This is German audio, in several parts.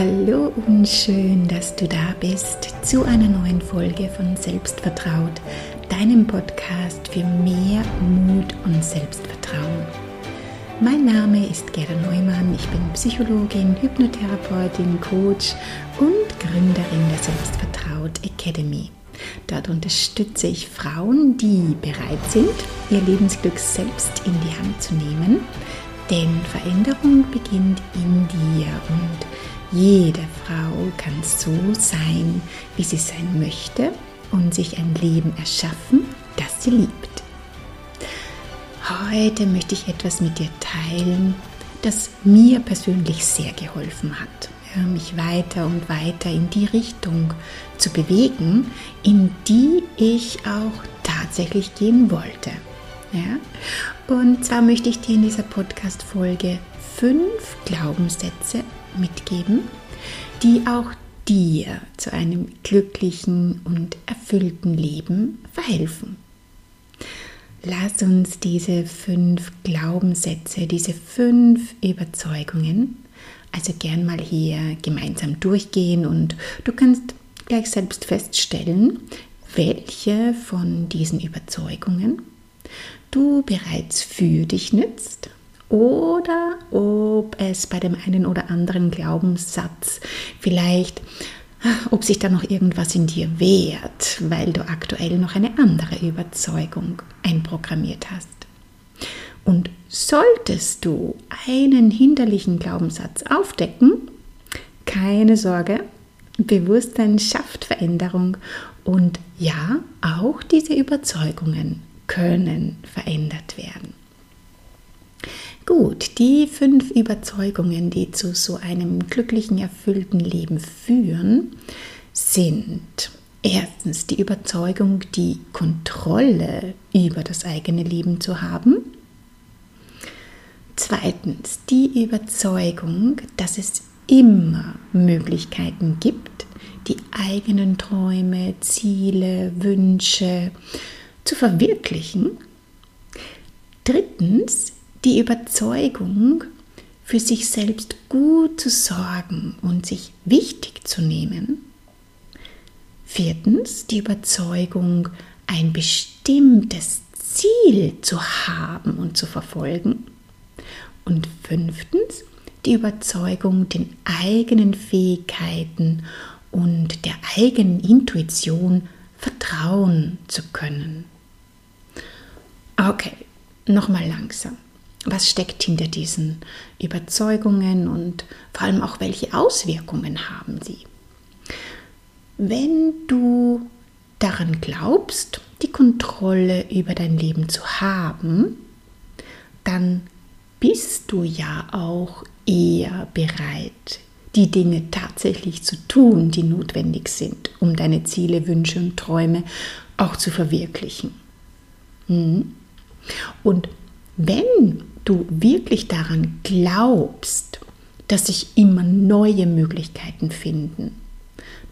Hallo und schön, dass du da bist zu einer neuen Folge von Selbstvertraut, deinem Podcast für mehr Mut und Selbstvertrauen. Mein Name ist Gerda Neumann, ich bin Psychologin, Hypnotherapeutin, Coach und Gründerin der Selbstvertraut Academy. Dort unterstütze ich Frauen, die bereit sind, ihr Lebensglück selbst in die Hand zu nehmen, denn Veränderung beginnt in dir und jede Frau kann so sein, wie sie sein möchte und sich ein Leben erschaffen, das sie liebt. Heute möchte ich etwas mit dir teilen, das mir persönlich sehr geholfen hat, mich weiter und weiter in die Richtung zu bewegen, in die ich auch tatsächlich gehen wollte. Ja? Und zwar möchte ich dir in dieser Podcast-Folge fünf Glaubenssätze mitgeben, die auch dir zu einem glücklichen und erfüllten Leben verhelfen. Lass uns diese fünf Glaubenssätze, diese fünf Überzeugungen, also gern mal hier gemeinsam durchgehen und du kannst gleich selbst feststellen, welche von diesen Überzeugungen du bereits für dich nützt oder ob es bei dem einen oder anderen Glaubenssatz vielleicht, ah, ob sich da noch irgendwas in dir wehrt, weil du aktuell noch eine andere Überzeugung einprogrammiert hast. Und solltest du einen hinderlichen Glaubenssatz aufdecken, keine Sorge, Bewusstsein schafft Veränderung und ja, auch diese Überzeugungen können verändert werden. Gut, die fünf Überzeugungen, die zu so einem glücklichen, erfüllten Leben führen, sind erstens die Überzeugung, die Kontrolle über das eigene Leben zu haben. Zweitens die Überzeugung, dass es immer Möglichkeiten gibt, die eigenen Träume, Ziele, Wünsche zu verwirklichen. Drittens die Überzeugung, für sich selbst gut zu sorgen und sich wichtig zu nehmen. Viertens, die Überzeugung, ein bestimmtes Ziel zu haben und zu verfolgen. Und fünftens, die Überzeugung, den eigenen Fähigkeiten und der eigenen Intuition vertrauen zu können. Okay, nochmal langsam was steckt hinter diesen Überzeugungen und vor allem auch welche Auswirkungen haben sie. Wenn du daran glaubst, die Kontrolle über dein Leben zu haben, dann bist du ja auch eher bereit, die Dinge tatsächlich zu tun, die notwendig sind, um deine Ziele, Wünsche und Träume auch zu verwirklichen. Hm? Und wenn du wirklich daran glaubst, dass sich immer neue Möglichkeiten finden,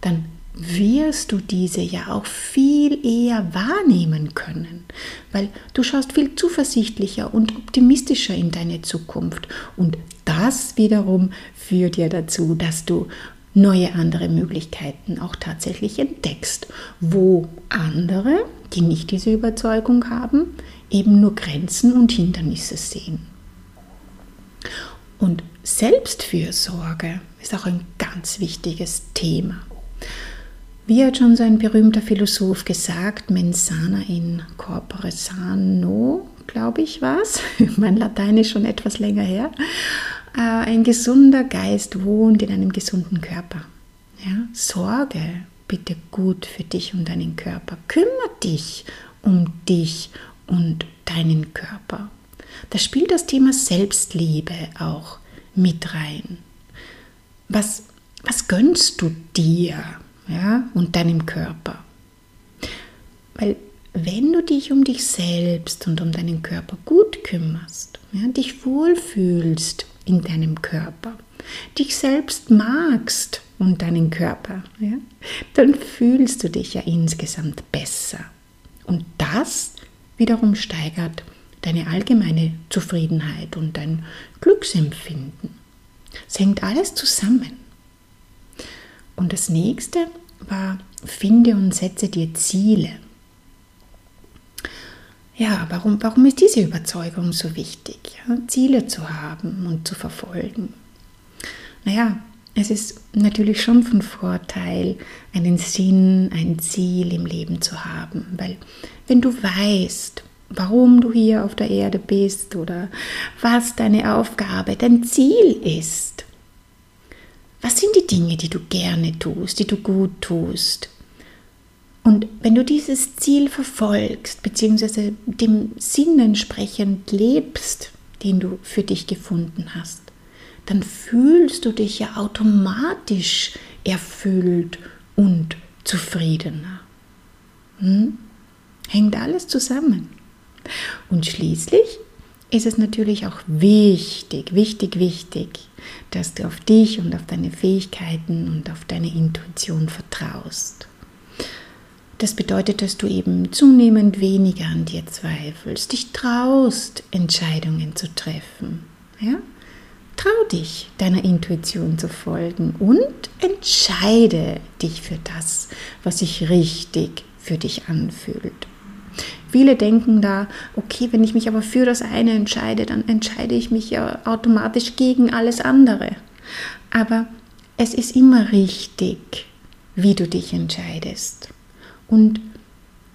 dann wirst du diese ja auch viel eher wahrnehmen können, weil du schaust viel zuversichtlicher und optimistischer in deine Zukunft. Und das wiederum führt ja dazu, dass du neue andere Möglichkeiten auch tatsächlich entdeckst, wo andere, die nicht diese Überzeugung haben, eben nur Grenzen und Hindernisse sehen. Und Selbstfürsorge ist auch ein ganz wichtiges Thema. Wie hat schon so ein berühmter Philosoph gesagt, mensana in corpore sano, glaube ich war es. Mein Latein ist schon etwas länger her. Äh, ein gesunder Geist wohnt in einem gesunden Körper. Ja? Sorge bitte gut für dich und deinen Körper. Kümmere dich um dich und deinen Körper. Da spielt das Thema Selbstliebe auch mit rein. Was, was gönnst du dir ja, und deinem Körper? Weil wenn du dich um dich selbst und um deinen Körper gut kümmerst, ja, dich wohlfühlst in deinem Körper, dich selbst magst und deinen Körper, ja, dann fühlst du dich ja insgesamt besser. Und das wiederum steigert deine allgemeine Zufriedenheit und dein Glücksempfinden. Es hängt alles zusammen. Und das nächste war, finde und setze dir Ziele. Ja, warum, warum ist diese Überzeugung so wichtig? Ja, Ziele zu haben und zu verfolgen. Naja, es ist natürlich schon von Vorteil, einen Sinn, ein Ziel im Leben zu haben, weil wenn du weißt, warum du hier auf der Erde bist oder was deine Aufgabe, dein Ziel ist, was sind die Dinge, die du gerne tust, die du gut tust? Und wenn du dieses Ziel verfolgst, beziehungsweise dem Sinn entsprechend lebst, den du für dich gefunden hast, dann fühlst du dich ja automatisch erfüllt und zufriedener. Hm? Hängt alles zusammen. Und schließlich ist es natürlich auch wichtig, wichtig, wichtig, dass du auf dich und auf deine Fähigkeiten und auf deine Intuition vertraust. Das bedeutet, dass du eben zunehmend weniger an dir zweifelst, dich traust, Entscheidungen zu treffen. Ja? Trau dich, deiner Intuition zu folgen und entscheide dich für das, was sich richtig für dich anfühlt. Viele denken da, okay, wenn ich mich aber für das eine entscheide, dann entscheide ich mich ja automatisch gegen alles andere. Aber es ist immer richtig, wie du dich entscheidest. Und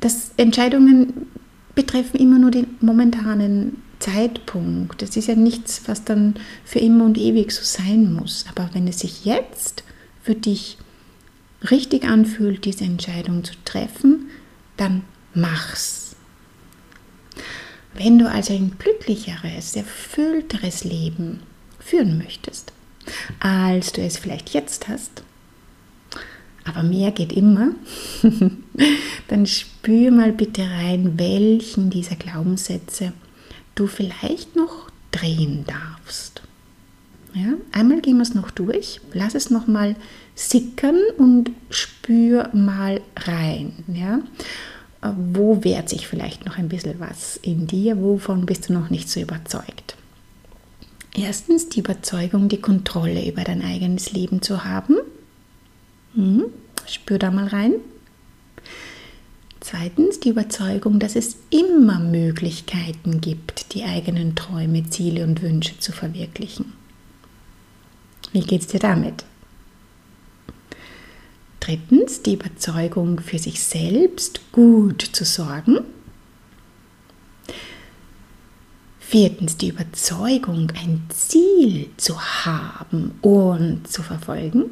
das Entscheidungen betreffen immer nur den momentanen Zeitpunkt. Das ist ja nichts, was dann für immer und ewig so sein muss. Aber wenn es sich jetzt für dich richtig anfühlt, diese Entscheidung zu treffen, dann mach's. Wenn du also ein glücklicheres, erfüllteres Leben führen möchtest, als du es vielleicht jetzt hast, aber mehr geht immer, dann spür mal bitte rein, welchen dieser Glaubenssätze du vielleicht noch drehen darfst. Ja, einmal gehen wir es noch durch, lass es noch mal sickern und spür mal rein. Ja? wo wehrt sich vielleicht noch ein bisschen was in dir, wovon bist du noch nicht so überzeugt. Erstens die Überzeugung, die Kontrolle über dein eigenes Leben zu haben. Hm, spür da mal rein. Zweitens die Überzeugung, dass es immer Möglichkeiten gibt, die eigenen Träume, Ziele und Wünsche zu verwirklichen. Wie geht es dir damit? Drittens die Überzeugung, für sich selbst gut zu sorgen. Viertens die Überzeugung, ein Ziel zu haben und zu verfolgen.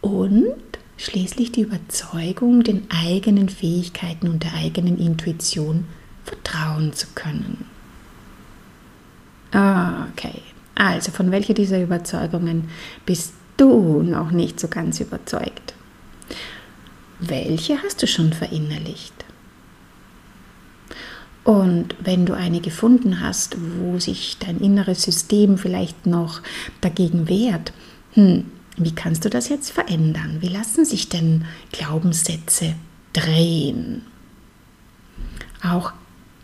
Und schließlich die Überzeugung, den eigenen Fähigkeiten und der eigenen Intuition vertrauen zu können. Okay, also von welcher dieser Überzeugungen bist du noch nicht so ganz überzeugt? Welche hast du schon verinnerlicht? Und wenn du eine gefunden hast, wo sich dein inneres System vielleicht noch dagegen wehrt, hm, wie kannst du das jetzt verändern? Wie lassen sich denn Glaubenssätze drehen? Auch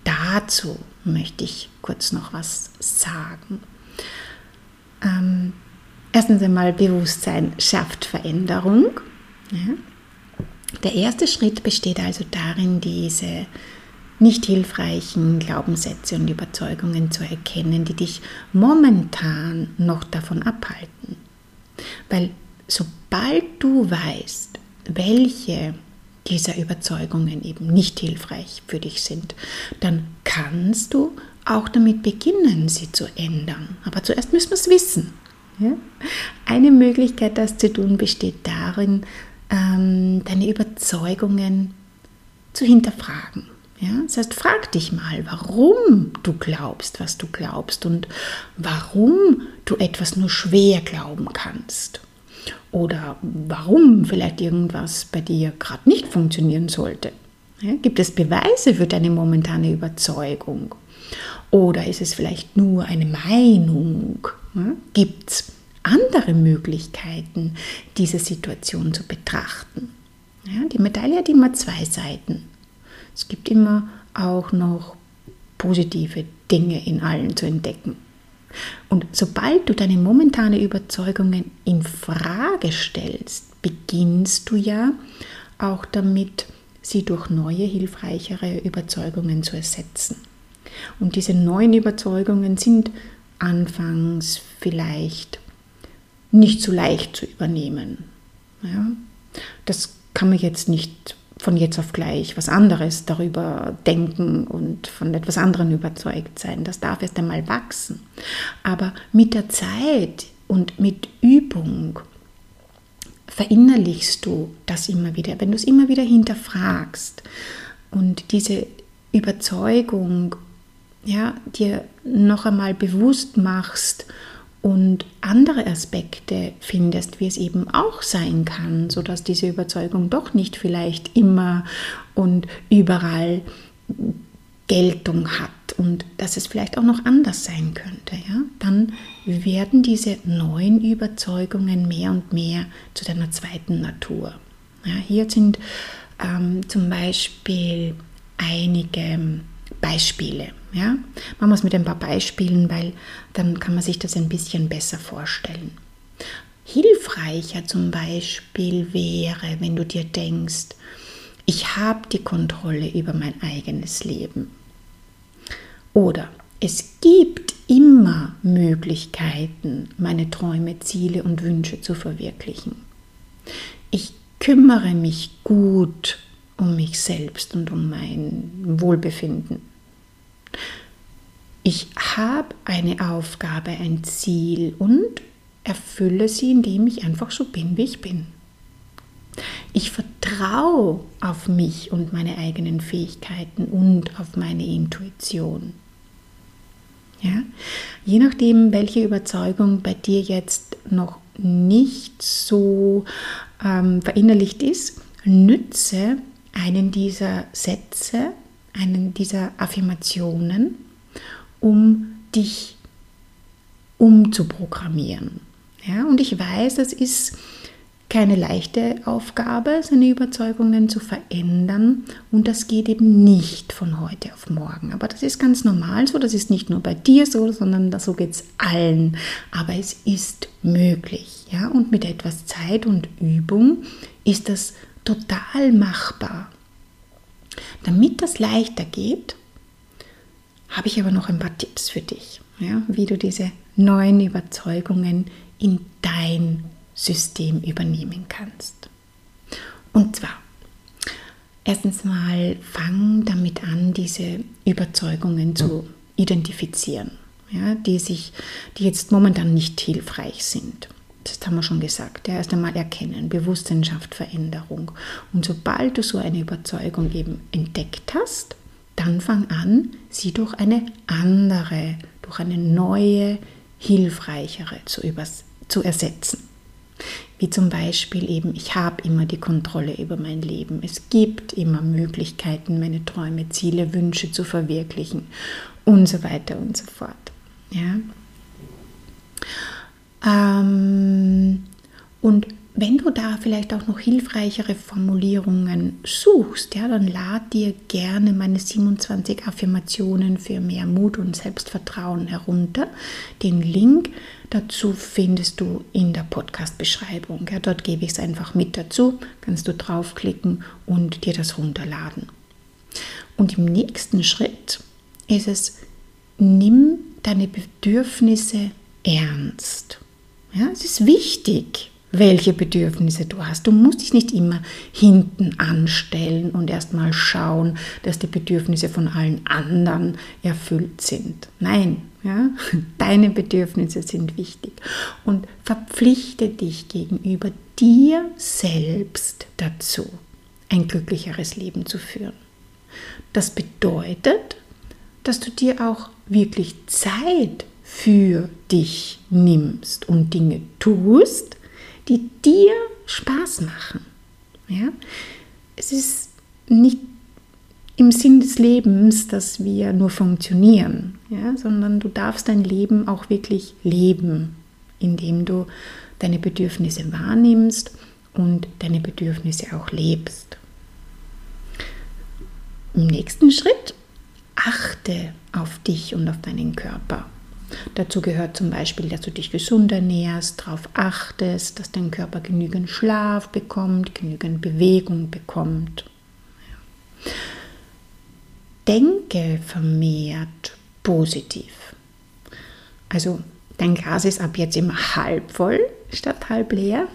dazu möchte ich kurz noch was sagen. Ähm, Erstens einmal Bewusstsein schafft Veränderung. Ja. Der erste Schritt besteht also darin, diese nicht hilfreichen Glaubenssätze und Überzeugungen zu erkennen, die dich momentan noch davon abhalten. Weil sobald du weißt, welche dieser Überzeugungen eben nicht hilfreich für dich sind, dann kannst du auch damit beginnen, sie zu ändern. Aber zuerst müssen wir es wissen. Ja? Eine Möglichkeit, das zu tun, besteht darin, ähm, deine Überzeugungen zu hinterfragen. Ja? Das heißt, frag dich mal, warum du glaubst, was du glaubst und warum du etwas nur schwer glauben kannst. Oder warum vielleicht irgendwas bei dir gerade nicht funktionieren sollte. Ja? Gibt es Beweise für deine momentane Überzeugung? Oder ist es vielleicht nur eine Meinung? Ja? Gibt es andere Möglichkeiten, diese Situation zu betrachten? Ja, die Medaille hat immer zwei Seiten. Es gibt immer auch noch positive Dinge in allen zu entdecken. Und sobald du deine momentane Überzeugungen in Frage stellst, beginnst du ja auch damit, sie durch neue, hilfreichere Überzeugungen zu ersetzen. Und diese neuen Überzeugungen sind anfangs vielleicht nicht so leicht zu übernehmen. Ja? Das kann man jetzt nicht von jetzt auf gleich was anderes darüber denken und von etwas anderem überzeugt sein. Das darf erst einmal wachsen. Aber mit der Zeit und mit Übung verinnerlichst du das immer wieder. Wenn du es immer wieder hinterfragst und diese Überzeugung ja, dir noch einmal bewusst machst und andere Aspekte findest, wie es eben auch sein kann, sodass diese Überzeugung doch nicht vielleicht immer und überall Geltung hat und dass es vielleicht auch noch anders sein könnte, ja, dann werden diese neuen Überzeugungen mehr und mehr zu deiner zweiten Natur. Ja, hier sind ähm, zum Beispiel einige Beispiele. Ja? Machen wir es mit ein paar Beispielen, weil dann kann man sich das ein bisschen besser vorstellen. Hilfreicher zum Beispiel wäre, wenn du dir denkst, ich habe die Kontrolle über mein eigenes Leben. Oder es gibt immer Möglichkeiten, meine Träume, Ziele und Wünsche zu verwirklichen. Ich kümmere mich gut um mich selbst und um mein Wohlbefinden. Ich habe eine Aufgabe, ein Ziel und erfülle sie, indem ich einfach so bin, wie ich bin. Ich vertraue auf mich und meine eigenen Fähigkeiten und auf meine Intuition. Ja? Je nachdem, welche Überzeugung bei dir jetzt noch nicht so ähm, verinnerlicht ist, nütze einen dieser Sätze, einen dieser Affirmationen, um dich umzuprogrammieren. Ja, und ich weiß, es ist keine leichte Aufgabe, seine Überzeugungen zu verändern und das geht eben nicht von heute auf morgen. Aber das ist ganz normal so, das ist nicht nur bei dir so, sondern so geht es allen. Aber es ist möglich. Ja? Und mit etwas Zeit und Übung ist das total machbar. Damit das leichter geht, habe ich aber noch ein paar Tipps für dich, ja, wie du diese neuen Überzeugungen in dein System übernehmen kannst. Und zwar, erstens mal fang damit an, diese Überzeugungen zu identifizieren, ja, die, sich, die jetzt momentan nicht hilfreich sind. Das haben wir schon gesagt. Ja, erst einmal erkennen, Bewusstsein schafft Veränderung. Und sobald du so eine Überzeugung eben entdeckt hast, dann fang an, sie durch eine andere, durch eine neue, hilfreichere zu, übers zu ersetzen. Wie zum Beispiel eben, ich habe immer die Kontrolle über mein Leben. Es gibt immer Möglichkeiten, meine Träume, Ziele, Wünsche zu verwirklichen und so weiter und so fort. Ja? Ähm, und wenn du da vielleicht auch noch hilfreichere Formulierungen suchst, ja, dann lad dir gerne meine 27 Affirmationen für mehr Mut und Selbstvertrauen herunter. Den Link dazu findest du in der Podcast-Beschreibung. Ja, dort gebe ich es einfach mit dazu, kannst du draufklicken und dir das runterladen. Und im nächsten Schritt ist es, nimm deine Bedürfnisse ernst. Ja, es ist wichtig, welche Bedürfnisse du hast. Du musst dich nicht immer hinten anstellen und erstmal schauen, dass die Bedürfnisse von allen anderen erfüllt sind. Nein, ja, deine Bedürfnisse sind wichtig und verpflichte dich gegenüber dir selbst dazu, ein glücklicheres Leben zu führen. Das bedeutet, dass du dir auch wirklich Zeit für dich nimmst und Dinge tust, die dir Spaß machen. Ja? Es ist nicht im Sinn des Lebens, dass wir nur funktionieren, ja? sondern du darfst dein Leben auch wirklich leben, indem du deine Bedürfnisse wahrnimmst und deine Bedürfnisse auch lebst. Im nächsten Schritt achte auf dich und auf deinen Körper. Dazu gehört zum Beispiel, dass du dich gesund ernährst, darauf achtest, dass dein Körper genügend Schlaf bekommt, genügend Bewegung bekommt. Denke vermehrt positiv. Also dein Glas ist ab jetzt immer halb voll statt halb leer.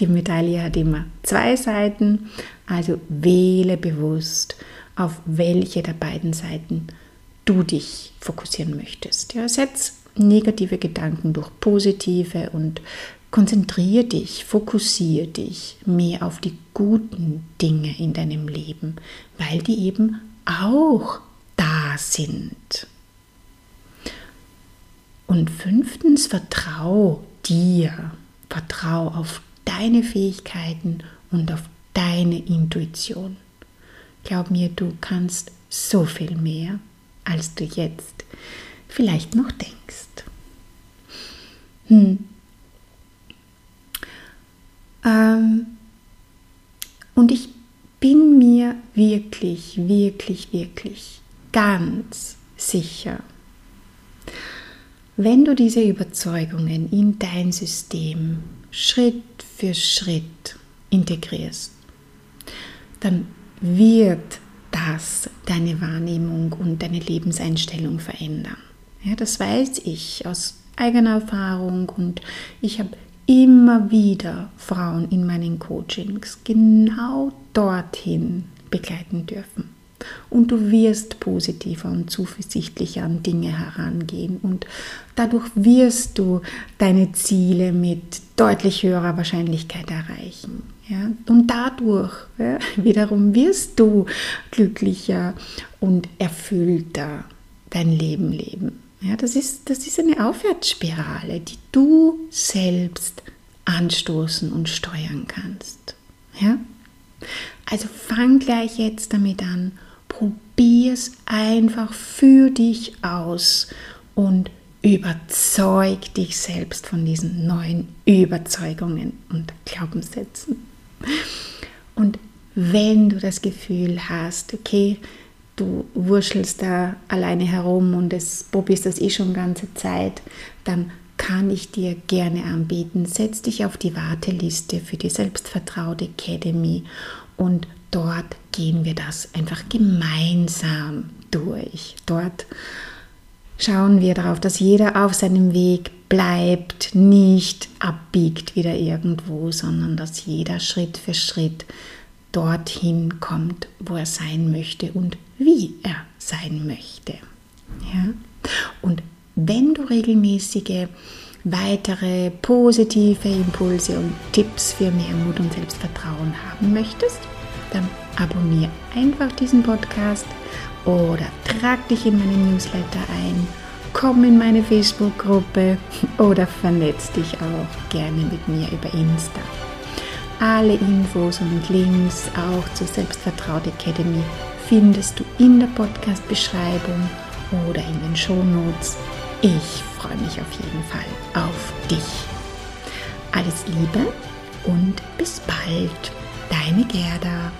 Die Medaille hat immer zwei Seiten, also wähle bewusst, auf welche der beiden Seiten du dich fokussieren möchtest. Ja, setz negative Gedanken durch positive und konzentriere dich, fokussiere dich mehr auf die guten Dinge in deinem Leben, weil die eben auch da sind. Und fünftens, vertrau dir, vertrau auf deine Fähigkeiten und auf deine Intuition. Glaub mir, du kannst so viel mehr, als du jetzt vielleicht noch denkst. Hm. Ähm, und ich bin mir wirklich, wirklich, wirklich ganz sicher, wenn du diese Überzeugungen in dein System Schritt für Schritt integrierst, dann wird das deine Wahrnehmung und deine Lebenseinstellung verändern. Ja, das weiß ich aus eigener Erfahrung und ich habe immer wieder Frauen in meinen Coachings genau dorthin begleiten dürfen. Und du wirst positiver und zuversichtlicher an Dinge herangehen und dadurch wirst du deine Ziele mit deutlich höherer Wahrscheinlichkeit erreichen. Ja? Und dadurch ja, wiederum wirst du glücklicher und erfüllter dein Leben leben. Ja, das, ist, das ist eine Aufwärtsspirale, die du selbst anstoßen und steuern kannst. Ja? Also fang gleich jetzt damit an, probier es einfach für dich aus und überzeug dich selbst von diesen neuen Überzeugungen und Glaubenssätzen. Und wenn du das Gefühl hast, okay, du wurschelst da alleine herum und es probierst das eh schon ganze Zeit, dann kann ich dir gerne anbieten. Setz dich auf die Warteliste für die Selbstvertraute Academy und dort gehen wir das einfach gemeinsam durch. Dort schauen wir darauf, dass jeder auf seinem Weg bleibt, nicht abbiegt wieder irgendwo, sondern dass jeder Schritt für Schritt dorthin kommt, wo er sein möchte und wie er sein möchte. Ja? Und wenn du regelmäßige weitere positive Impulse und Tipps für mehr Mut und Selbstvertrauen haben möchtest, dann abonniere einfach diesen Podcast oder trag dich in meine Newsletter ein, komm in meine Facebook-Gruppe oder vernetz dich auch gerne mit mir über Insta. Alle Infos und Links auch zur Selbstvertraut Academy findest du in der Podcast-Beschreibung oder in den Shownotes. Ich freue mich auf jeden Fall auf dich. Alles Liebe und bis bald, deine Gerda.